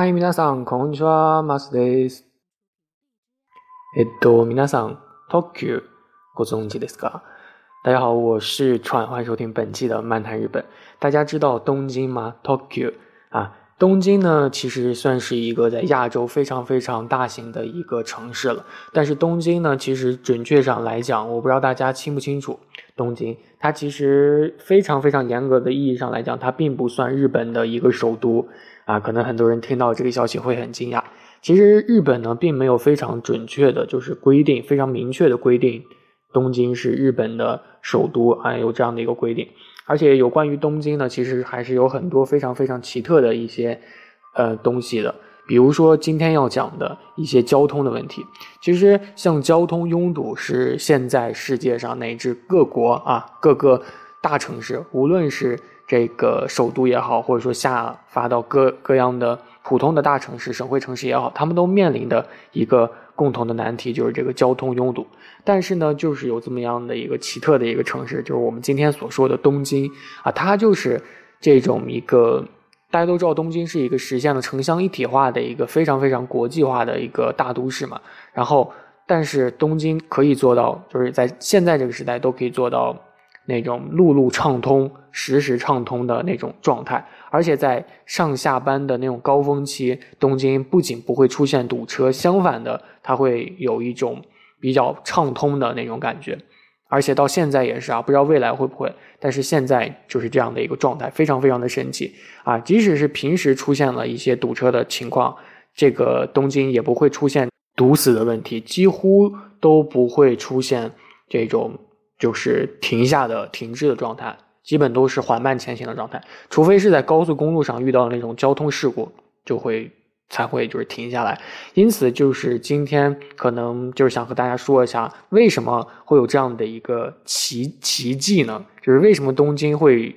はい、皆さん、こんにちは、マスです。えっと、皆さん、特急ご存知ですか？大家好，我是川，欢迎收听本期的漫谈日本。大家知道东京吗？Tokyo 啊，东京呢，其实算是一个在亚洲非常非常大型的一个城市了。但是东京呢，其实准确上来讲，我不知道大家清不清楚，东京它其实非常非常严格的意义上来讲，它并不算日本的一个首都 啊。可能很多人听到这个消息会很惊讶。其实日本呢，并没有非常准确的，就是规定非常明确的规定。东京是日本的首都啊，有这样的一个规定。而且有关于东京呢，其实还是有很多非常非常奇特的一些呃东西的。比如说今天要讲的一些交通的问题。其实像交通拥堵是现在世界上乃至各国啊各个大城市，无论是这个首都也好，或者说下发到各各样的普通的大城市、省会城市也好，他们都面临的一个。共同的难题就是这个交通拥堵，但是呢，就是有这么样的一个奇特的一个城市，就是我们今天所说的东京啊，它就是这种一个大家都知道，东京是一个实现了城乡一体化的一个非常非常国际化的一个大都市嘛。然后，但是东京可以做到，就是在现在这个时代都可以做到。那种路路畅通、时时畅通的那种状态，而且在上下班的那种高峰期，东京不仅不会出现堵车，相反的，它会有一种比较畅通的那种感觉。而且到现在也是啊，不知道未来会不会，但是现在就是这样的一个状态，非常非常的神奇啊！即使是平时出现了一些堵车的情况，这个东京也不会出现堵死的问题，几乎都不会出现这种。就是停下的、停滞的状态，基本都是缓慢前行的状态，除非是在高速公路上遇到那种交通事故，就会才会就是停下来。因此，就是今天可能就是想和大家说一下，为什么会有这样的一个奇奇迹呢？就是为什么东京会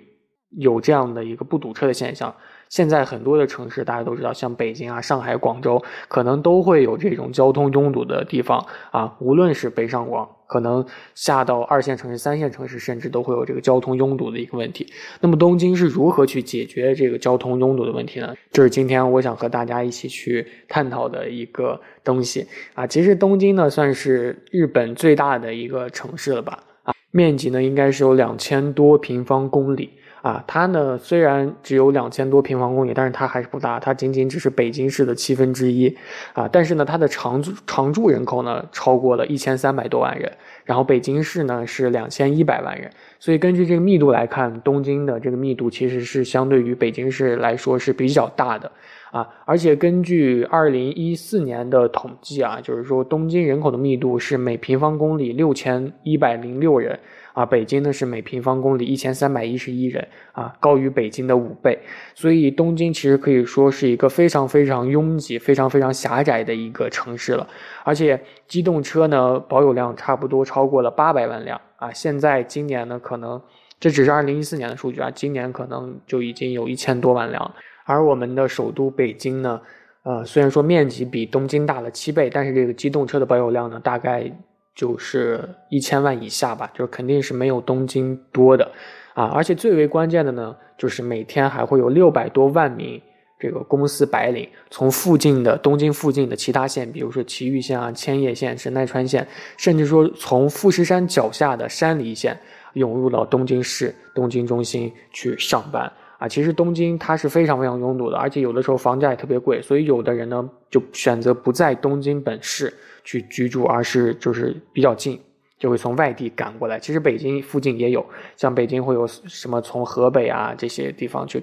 有这样的一个不堵车的现象？现在很多的城市，大家都知道，像北京啊、上海、广州，可能都会有这种交通拥堵的地方啊。无论是北上广，可能下到二线城市、三线城市，甚至都会有这个交通拥堵的一个问题。那么，东京是如何去解决这个交通拥堵的问题呢？这是今天我想和大家一起去探讨的一个东西啊。其实，东京呢算是日本最大的一个城市了吧？啊，面积呢应该是有两千多平方公里。啊，它呢虽然只有两千多平方公里，但是它还是不大，它仅仅只是北京市的七分之一啊。但是呢，它的常住常住人口呢超过了一千三百多万人，然后北京市呢是两千一百万人，所以根据这个密度来看，东京的这个密度其实是相对于北京市来说是比较大的啊。而且根据二零一四年的统计啊，就是说东京人口的密度是每平方公里六千一百零六人。啊，北京呢是每平方公里一千三百一十一人啊，高于北京的五倍，所以东京其实可以说是一个非常非常拥挤、非常非常狭窄的一个城市了。而且机动车呢保有量差不多超过了八百万辆啊，现在今年呢可能这只是二零一四年的数据啊，今年可能就已经有一千多万辆。而我们的首都北京呢，呃，虽然说面积比东京大了七倍，但是这个机动车的保有量呢大概。就是一千万以下吧，就是肯定是没有东京多的，啊，而且最为关键的呢，就是每天还会有六百多万名这个公司白领从附近的东京附近的其他县，比如说埼玉县啊、千叶县、神奈川县，甚至说从富士山脚下的山梨县，涌入到东京市、东京中心去上班。啊，其实东京它是非常非常拥堵的，而且有的时候房价也特别贵，所以有的人呢就选择不在东京本市去居住，而是就是比较近，就会从外地赶过来。其实北京附近也有，像北京会有什么从河北啊这些地方去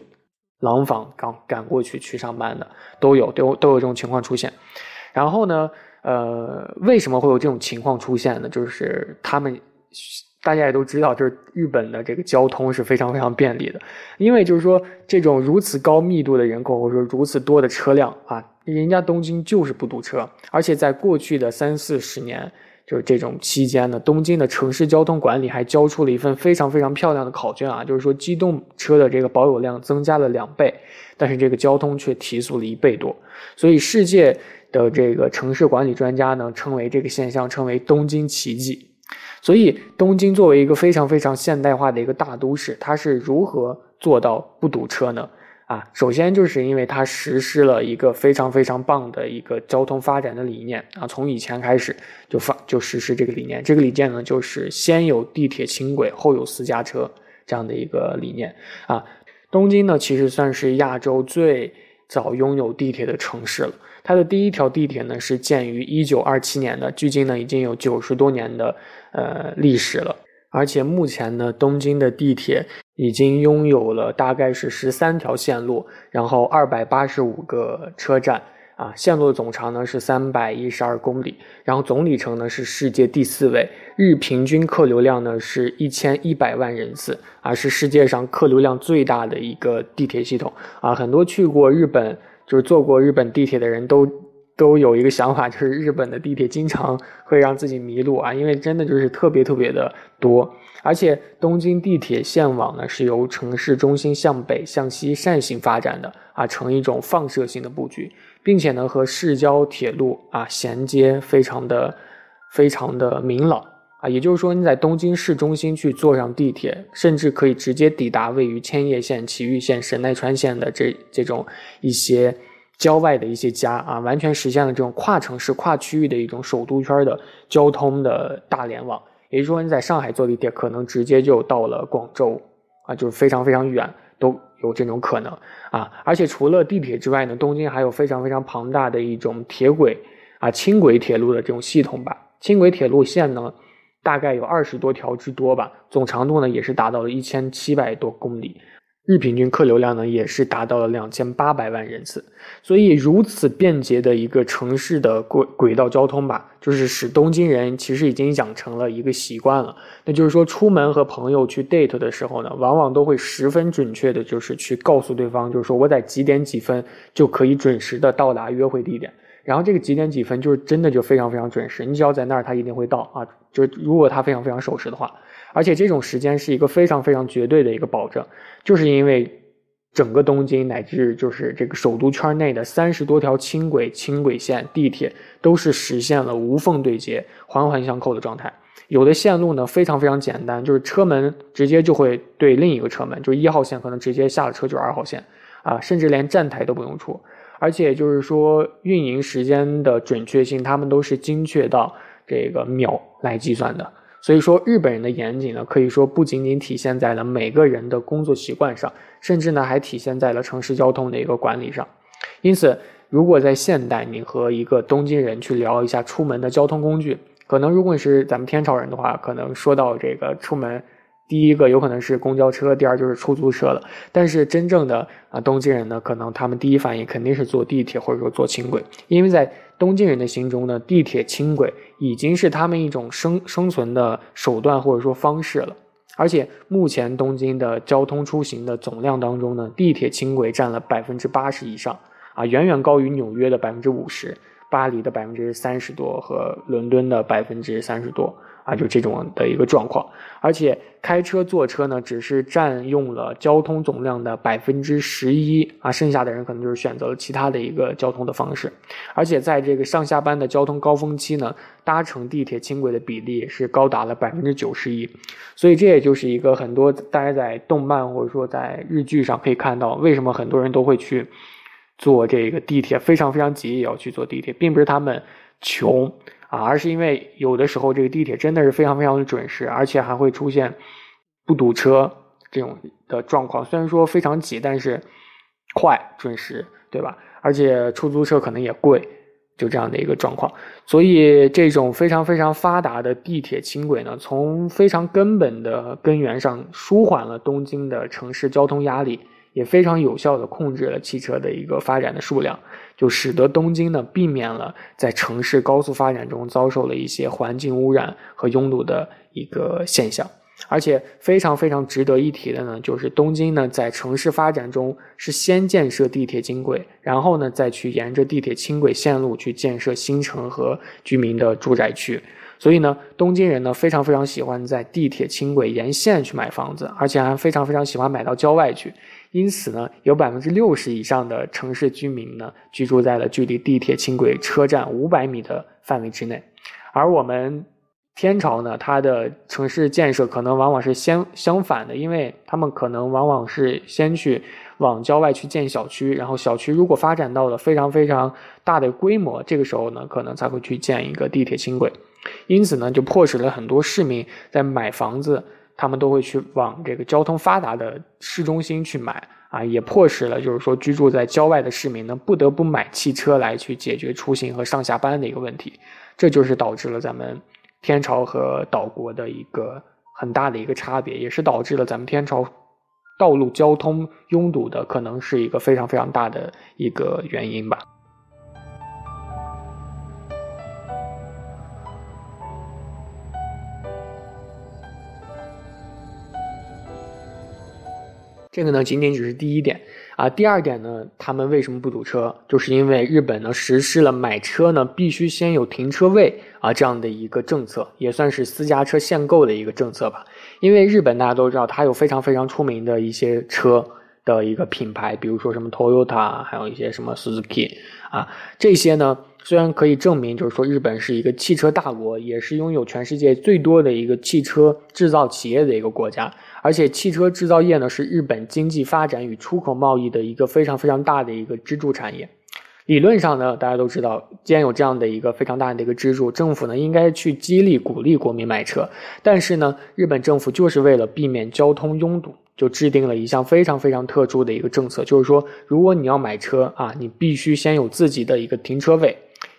廊坊赶赶过去去上班的都有，都都有这种情况出现。然后呢，呃，为什么会有这种情况出现呢？就是他们。大家也都知道，就是日本的这个交通是非常非常便利的，因为就是说这种如此高密度的人口，或者说如此多的车辆啊，人家东京就是不堵车，而且在过去的三四十年，就是这种期间呢，东京的城市交通管理还交出了一份非常非常漂亮的考卷啊，就是说机动车的这个保有量增加了两倍，但是这个交通却提速了一倍多，所以世界的这个城市管理专家呢，称为这个现象称为东京奇迹。所以，东京作为一个非常非常现代化的一个大都市，它是如何做到不堵车呢？啊，首先就是因为它实施了一个非常非常棒的一个交通发展的理念啊，从以前开始就发就实施这个理念。这个理念呢，就是先有地铁轻轨，后有私家车这样的一个理念啊。东京呢，其实算是亚洲最早拥有地铁的城市了。它的第一条地铁呢，是建于一九二七年的，距今呢已经有九十多年的呃历史了。而且目前呢，东京的地铁已经拥有了大概是十三条线路，然后二百八十五个车站，啊，线路总长呢是三百一十二公里，然后总里程呢是世界第四位，日平均客流量呢是一千一百万人次，啊，是世界上客流量最大的一个地铁系统，啊，很多去过日本就是坐过日本地铁的人都。都有一个想法，就是日本的地铁经常会让自己迷路啊，因为真的就是特别特别的多，而且东京地铁线网呢是由城市中心向北向西扇形发展的啊，呈一种放射性的布局，并且呢和市郊铁路啊衔接非常的非常的明朗啊，也就是说你在东京市中心去坐上地铁，甚至可以直接抵达位于千叶县、埼玉县、神奈川县的这这种一些。郊外的一些家啊，完全实现了这种跨城市、跨区域的一种首都圈的交通的大联网。也就是说，你在上海坐地铁，可能直接就到了广州啊，就是非常非常远都有这种可能啊。而且除了地铁之外呢，东京还有非常非常庞大的一种铁轨啊、轻轨铁路的这种系统吧。轻轨铁路线呢，大概有二十多条之多吧，总长度呢也是达到了一千七百多公里。日平均客流量呢，也是达到了两千八百万人次，所以如此便捷的一个城市的轨轨道交通吧，就是使东京人其实已经养成了一个习惯了。那就是说，出门和朋友去 date 的时候呢，往往都会十分准确的，就是去告诉对方，就是说我在几点几分就可以准时的到达约会地点。然后这个几点几分，就是真的就非常非常准时，你只要在那儿，他一定会到啊。就如果他非常非常守时的话。而且这种时间是一个非常非常绝对的一个保证，就是因为整个东京乃至就是这个首都圈内的三十多条轻轨、轻轨线、地铁都是实现了无缝对接、环环相扣的状态。有的线路呢非常非常简单，就是车门直接就会对另一个车门，就是一号线可能直接下了车就是二号线啊，甚至连站台都不用出。而且就是说运营时间的准确性，他们都是精确到这个秒来计算的。所以说，日本人的严谨呢，可以说不仅仅体现在了每个人的工作习惯上，甚至呢还体现在了城市交通的一个管理上。因此，如果在现代，你和一个东京人去聊一下出门的交通工具，可能如果是咱们天朝人的话，可能说到这个出门。第一个有可能是公交车，第二就是出租车了。但是真正的啊东京人呢，可能他们第一反应肯定是坐地铁或者说坐轻轨，因为在东京人的心中呢，地铁、轻轨已经是他们一种生生存的手段或者说方式了。而且目前东京的交通出行的总量当中呢，地铁、轻轨占了百分之八十以上，啊，远远高于纽约的百分之五十，巴黎的百分之三十多和伦敦的百分之三十多。啊，就这种的一个状况，而且开车坐车呢，只是占用了交通总量的百分之十一啊，剩下的人可能就是选择了其他的一个交通的方式，而且在这个上下班的交通高峰期呢，搭乘地铁、轻轨的比例是高达了百分之九十一，所以这也就是一个很多大家在动漫或者说在日剧上可以看到，为什么很多人都会去坐这个地铁，非常非常急也要去坐地铁，并不是他们穷。啊，而是因为有的时候这个地铁真的是非常非常的准时，而且还会出现不堵车这种的状况。虽然说非常挤，但是快准时，对吧？而且出租车可能也贵，就这样的一个状况。所以这种非常非常发达的地铁轻轨呢，从非常根本的根源上舒缓了东京的城市交通压力。也非常有效地控制了汽车的一个发展的数量，就使得东京呢避免了在城市高速发展中遭受了一些环境污染和拥堵的一个现象。而且非常非常值得一提的呢，就是东京呢在城市发展中是先建设地铁轻轨，然后呢再去沿着地铁轻轨线路去建设新城和居民的住宅区。所以呢，东京人呢非常非常喜欢在地铁轻轨沿线去买房子，而且还非常非常喜欢买到郊外去。因此呢，有百分之六十以上的城市居民呢居住在了距离地铁轻轨车站五百米的范围之内，而我们天朝呢，它的城市建设可能往往是相相反的，因为他们可能往往是先去往郊外去建小区，然后小区如果发展到了非常非常大的规模，这个时候呢，可能才会去建一个地铁轻轨。因此呢，就迫使了很多市民在买房子，他们都会去往这个交通发达的市中心去买啊，也迫使了就是说居住在郊外的市民呢，不得不买汽车来去解决出行和上下班的一个问题。这就是导致了咱们天朝和岛国的一个很大的一个差别，也是导致了咱们天朝道路交通拥堵的可能是一个非常非常大的一个原因吧。这个呢，仅仅只是第一点啊。第二点呢，他们为什么不堵车？就是因为日本呢实施了买车呢必须先有停车位啊这样的一个政策，也算是私家车限购的一个政策吧。因为日本大家都知道，它有非常非常出名的一些车的一个品牌，比如说什么 Toyota，还有一些什么 Suzuki 啊，这些呢虽然可以证明，就是说日本是一个汽车大国，也是拥有全世界最多的一个汽车制造企业的一个国家。而且汽车制造业呢，是日本经济发展与出口贸易的一个非常非常大的一个支柱产业。理论上呢，大家都知道，既然有这样的一个非常大的一个支柱，政府呢应该去激励鼓励国民买车。但是呢，日本政府就是为了避免交通拥堵，就制定了一项非常非常特殊的一个政策，就是说，如果你要买车啊，你必须先有自己的一个停车位。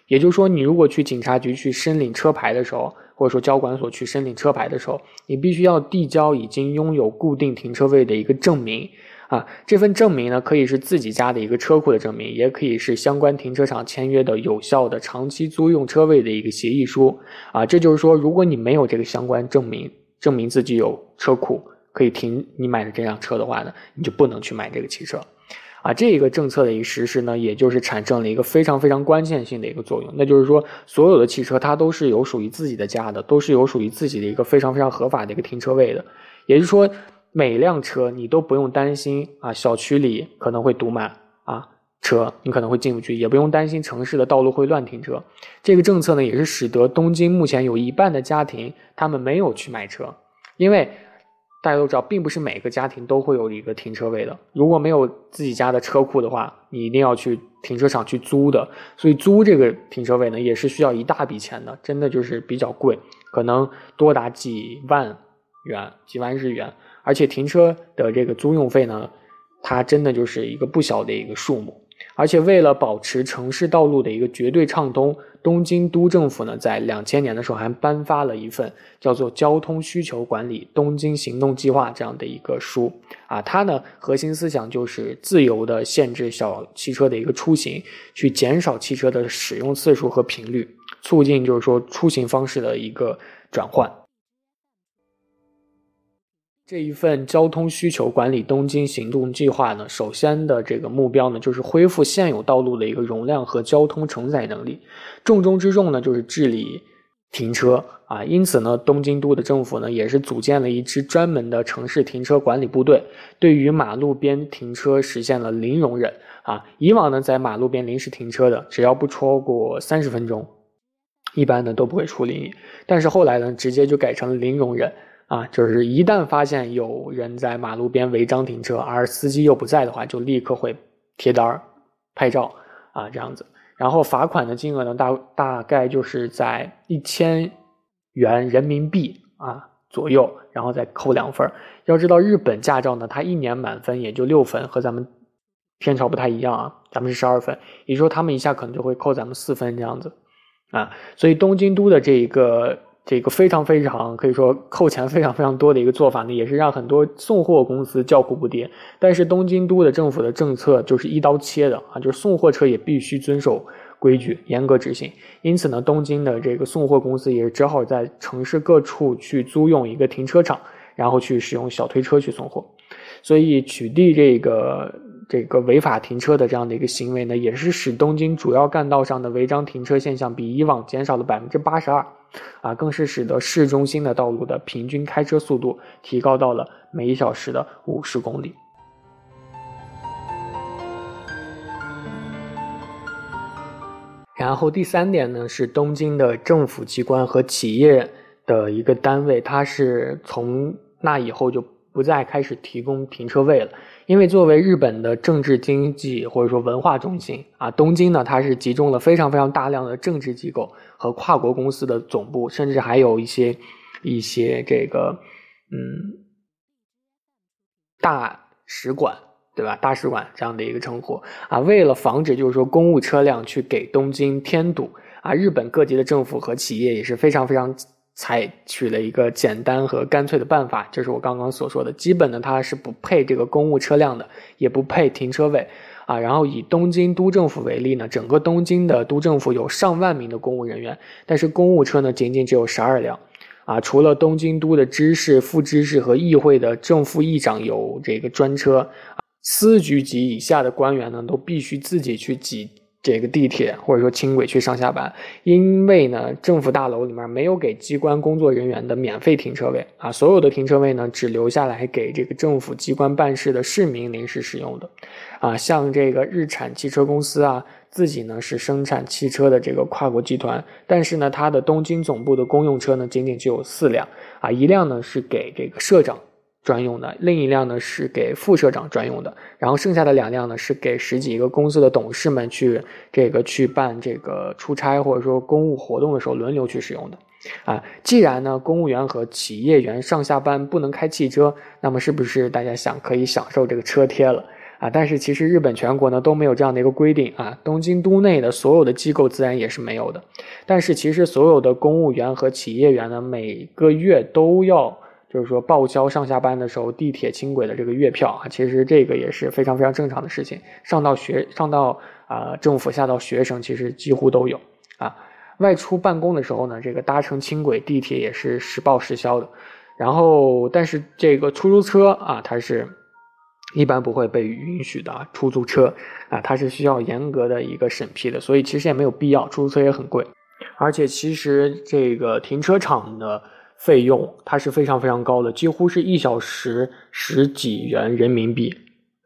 也就是说，你如果去警察局去申领车牌的时候，或者说交管所去申领车牌的时候，你必须要递交已经拥有固定停车位的一个证明啊。这份证明呢，可以是自己家的一个车库的证明，也可以是相关停车场签约的有效的长期租用车位的一个协议书啊。这就是说，如果你没有这个相关证明，证明自己有车库可以停你买的这辆车的话呢，你就不能去买这个汽车。啊，这个政策的一个实施呢，也就是产生了一个非常非常关键性的一个作用，那就是说，所有的汽车它都是有属于自己的家的，都是有属于自己的一个非常非常合法的一个停车位的。也就是说，每辆车你都不用担心啊，小区里可能会堵满啊车，你可能会进不去，也不用担心城市的道路会乱停车。这个政策呢，也是使得东京目前有一半的家庭他们没有去买车，因为。大家都知道，并不是每个家庭都会有一个停车位的。如果没有自己家的车库的话，你一定要去停车场去租的。所以租这个停车位呢，也是需要一大笔钱的，真的就是比较贵，可能多达几万元、几万日元。而且停车的这个租用费呢，它真的就是一个不小的一个数目。而且为了保持城市道路的一个绝对畅通，东京都政府呢，在两千年的时候还颁发了一份叫做《交通需求管理东京行动计划》这样的一个书啊，它呢核心思想就是自由的限制小汽车的一个出行，去减少汽车的使用次数和频率，促进就是说出行方式的一个转换。这一份交通需求管理东京行动计划呢，首先的这个目标呢，就是恢复现有道路的一个容量和交通承载能力。重中之重呢，就是治理停车啊。因此呢，东京都的政府呢，也是组建了一支专门的城市停车管理部队，对于马路边停车实现了零容忍啊。以往呢，在马路边临时停车的，只要不超过三十分钟，一般呢都不会处理你。但是后来呢，直接就改成了零容忍。啊，就是一旦发现有人在马路边违章停车，而司机又不在的话，就立刻会贴单儿、拍照啊，这样子。然后罚款的金额呢，大大概就是在一千元人民币啊左右，然后再扣两分。要知道，日本驾照呢，它一年满分也就六分，和咱们天朝不太一样啊，咱们是十二分，也就是说他们一下可能就会扣咱们四分这样子啊。所以东京都的这一个。这个非常非常可以说扣钱非常非常多的一个做法呢，也是让很多送货公司叫苦不迭。但是东京都的政府的政策就是一刀切的啊，就是送货车也必须遵守规矩，严格执行。因此呢，东京的这个送货公司也只好在城市各处去租用一个停车场，然后去使用小推车去送货。所以取缔这个。这个违法停车的这样的一个行为呢，也是使东京主要干道上的违章停车现象比以往减少了百分之八十二，啊，更是使得市中心的道路的平均开车速度提高到了每小时的五十公里。然后第三点呢，是东京的政府机关和企业的一个单位，它是从那以后就。不再开始提供停车位了。因为作为日本的政治经济或者说文化中心啊，东京呢，它是集中了非常非常大量的政治机构和跨国公司的总部，甚至还有一些一些这个嗯大使馆，对吧？大使馆这样的一个称呼啊，为了防止就是说公务车辆去给东京添堵啊，日本各级的政府和企业也是非常非常。采取了一个简单和干脆的办法，就是我刚刚所说的，基本呢它是不配这个公务车辆的，也不配停车位啊。然后以东京都政府为例呢，整个东京的都政府有上万名的公务人员，但是公务车呢仅仅只有十二辆啊。除了东京都的知事、副知事和议会的正副议长有这个专车，司局级以下的官员呢都必须自己去挤。这个地铁或者说轻轨去上下班，因为呢，政府大楼里面没有给机关工作人员的免费停车位啊，所有的停车位呢只留下来给这个政府机关办事的市民临时使用的，啊，像这个日产汽车公司啊，自己呢是生产汽车的这个跨国集团，但是呢，它的东京总部的公用车呢仅仅只有四辆啊，一辆呢是给这个社长。专用的另一辆呢是给副社长专用的，然后剩下的两辆呢是给十几个公司的董事们去这个去办这个出差或者说公务活动的时候轮流去使用的。啊，既然呢公务员和企业员上下班不能开汽车，那么是不是大家想可以享受这个车贴了啊？但是其实日本全国呢都没有这样的一个规定啊，东京都内的所有的机构自然也是没有的。但是其实所有的公务员和企业员呢每个月都要。就是说报销上下班的时候地铁轻轨的这个月票啊，其实这个也是非常非常正常的事情。上到学上到啊政府下到学生，其实几乎都有啊。外出办公的时候呢，这个搭乘轻轨地铁也是实报实销的。然后，但是这个出租车啊，它是一般不会被允许的。出租车啊，它是需要严格的一个审批的，所以其实也没有必要。出租车也很贵，而且其实这个停车场的。费用它是非常非常高的，几乎是一小时十几元人民币。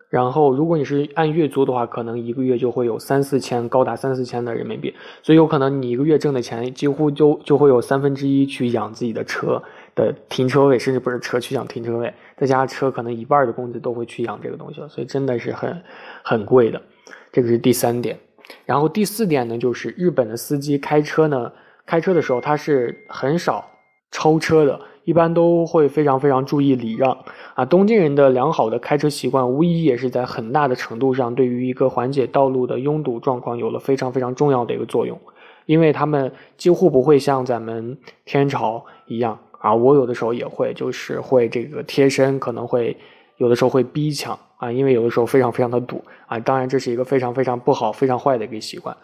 然后，如果你是按月租的话，可能一个月就会有三四千，高达三四千的人民币。所以，有可能你一个月挣的钱，几乎就就会有三分之一去养自己的车的停车位，甚至不是车去养停车位，再加上车，可能一半的工资都会去养这个东西了。所以，真的是很很贵的。这个是第三点。然后第四点呢，就是日本的司机开车呢，开车的时候他是很少。超车的，一般都会非常非常注意礼让啊。东京人的良好的开车习惯，无疑也是在很大的程度上对于一个缓解道路的拥堵状况有了非常非常重要的一个作用。因为他们几乎不会像咱们天朝一样啊，我有的时候也会，就是会这个贴身，可能会有的时候会逼抢啊，因为有的时候非常非常的堵啊。当然，这是一个非常非常不好、非常坏的一个习惯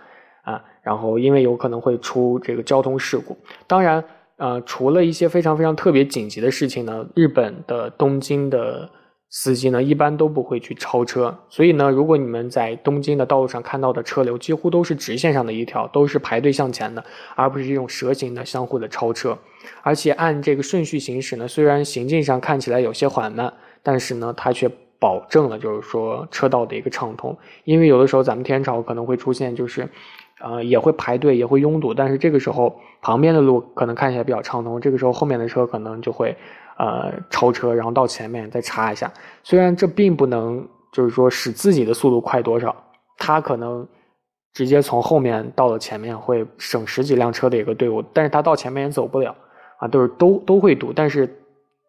啊。然后，因为有可能会出这个交通事故，当然。呃，除了一些非常非常特别紧急的事情呢，日本的东京的司机呢，一般都不会去超车。所以呢，如果你们在东京的道路上看到的车流，几乎都是直线上的一条，都是排队向前的，而不是这种蛇形的相互的超车。而且按这个顺序行驶呢，虽然行进上看起来有些缓慢，但是呢，它却保证了就是说车道的一个畅通。因为有的时候咱们天朝可能会出现就是。呃，也会排队，也会拥堵，但是这个时候旁边的路可能看起来比较畅通，这个时候后面的车可能就会呃超车，然后到前面再插一下。虽然这并不能就是说使自己的速度快多少，他可能直接从后面到了前面会省十几辆车的一个队伍，但是他到前面也走不了啊，都是都都会堵，但是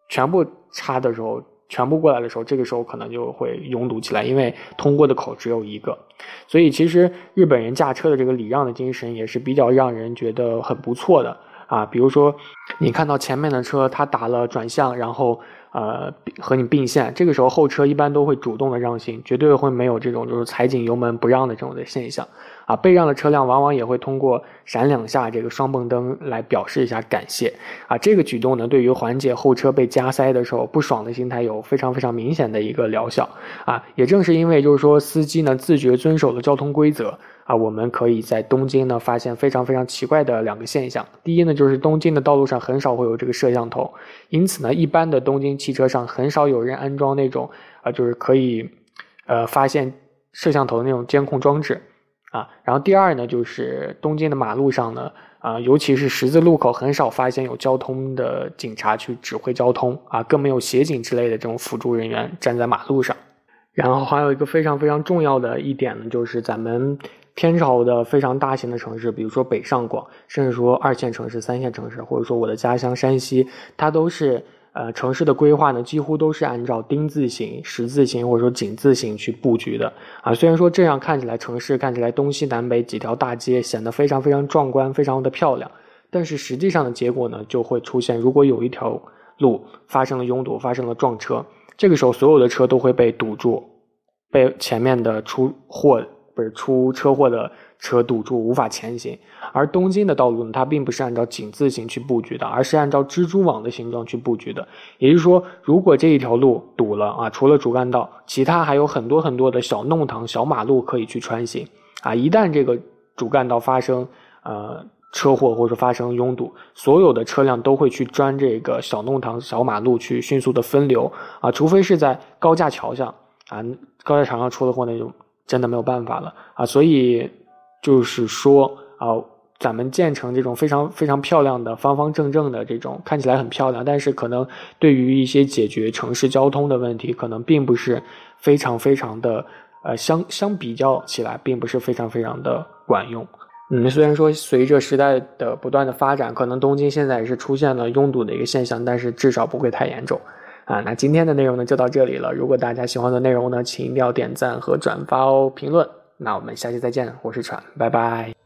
全部插的时候。全部过来的时候，这个时候可能就会拥堵起来，因为通过的口只有一个。所以其实日本人驾车的这个礼让的精神也是比较让人觉得很不错的啊。比如说，你看到前面的车他打了转向，然后。呃，和你并线，这个时候后车一般都会主动的让行，绝对会没有这种就是踩紧油门不让的这种的现象。啊，被让的车辆往往也会通过闪两下这个双蹦灯来表示一下感谢。啊，这个举动呢，对于缓解后车被加塞的时候不爽的心态有非常非常明显的一个疗效。啊，也正是因为就是说司机呢自觉遵守了交通规则。啊，我们可以在东京呢发现非常非常奇怪的两个现象。第一呢，就是东京的道路上很少会有这个摄像头，因此呢，一般的东京汽车上很少有人安装那种啊，就是可以呃发现摄像头那种监控装置啊。然后第二呢，就是东京的马路上呢。啊，尤其是十字路口，很少发现有交通的警察去指挥交通啊，更没有协警之类的这种辅助人员站在马路上。然后还有一个非常非常重要的一点呢，就是咱们天朝的非常大型的城市，比如说北上广，甚至说二线城市、三线城市，或者说我的家乡山西，它都是。呃，城市的规划呢，几乎都是按照丁字形、十字形或者说井字形去布局的啊。虽然说这样看起来城市看起来东西南北几条大街显得非常非常壮观、非常的漂亮，但是实际上的结果呢，就会出现，如果有一条路发生了拥堵、发生了撞车，这个时候所有的车都会被堵住，被前面的出货不是出车祸的。车堵住无法前行，而东京的道路呢，它并不是按照井字形去布局的，而是按照蜘蛛网的形状去布局的。也就是说，如果这一条路堵了啊，除了主干道，其他还有很多很多的小弄堂、小马路可以去穿行啊。一旦这个主干道发生呃车祸或者发生拥堵，所有的车辆都会去钻这个小弄堂、小马路去迅速的分流啊，除非是在高架桥上啊，高架桥上出了祸那就真的没有办法了啊，所以。就是说啊，咱们建成这种非常非常漂亮的方方正正的这种看起来很漂亮，但是可能对于一些解决城市交通的问题，可能并不是非常非常的呃相相比较起来，并不是非常非常的管用。嗯，虽然说随着时代的不断的发展，可能东京现在也是出现了拥堵的一个现象，但是至少不会太严重啊。那今天的内容呢就到这里了，如果大家喜欢的内容呢，请一定要点赞和转发哦，评论。那我们下期再见，我是船，拜拜。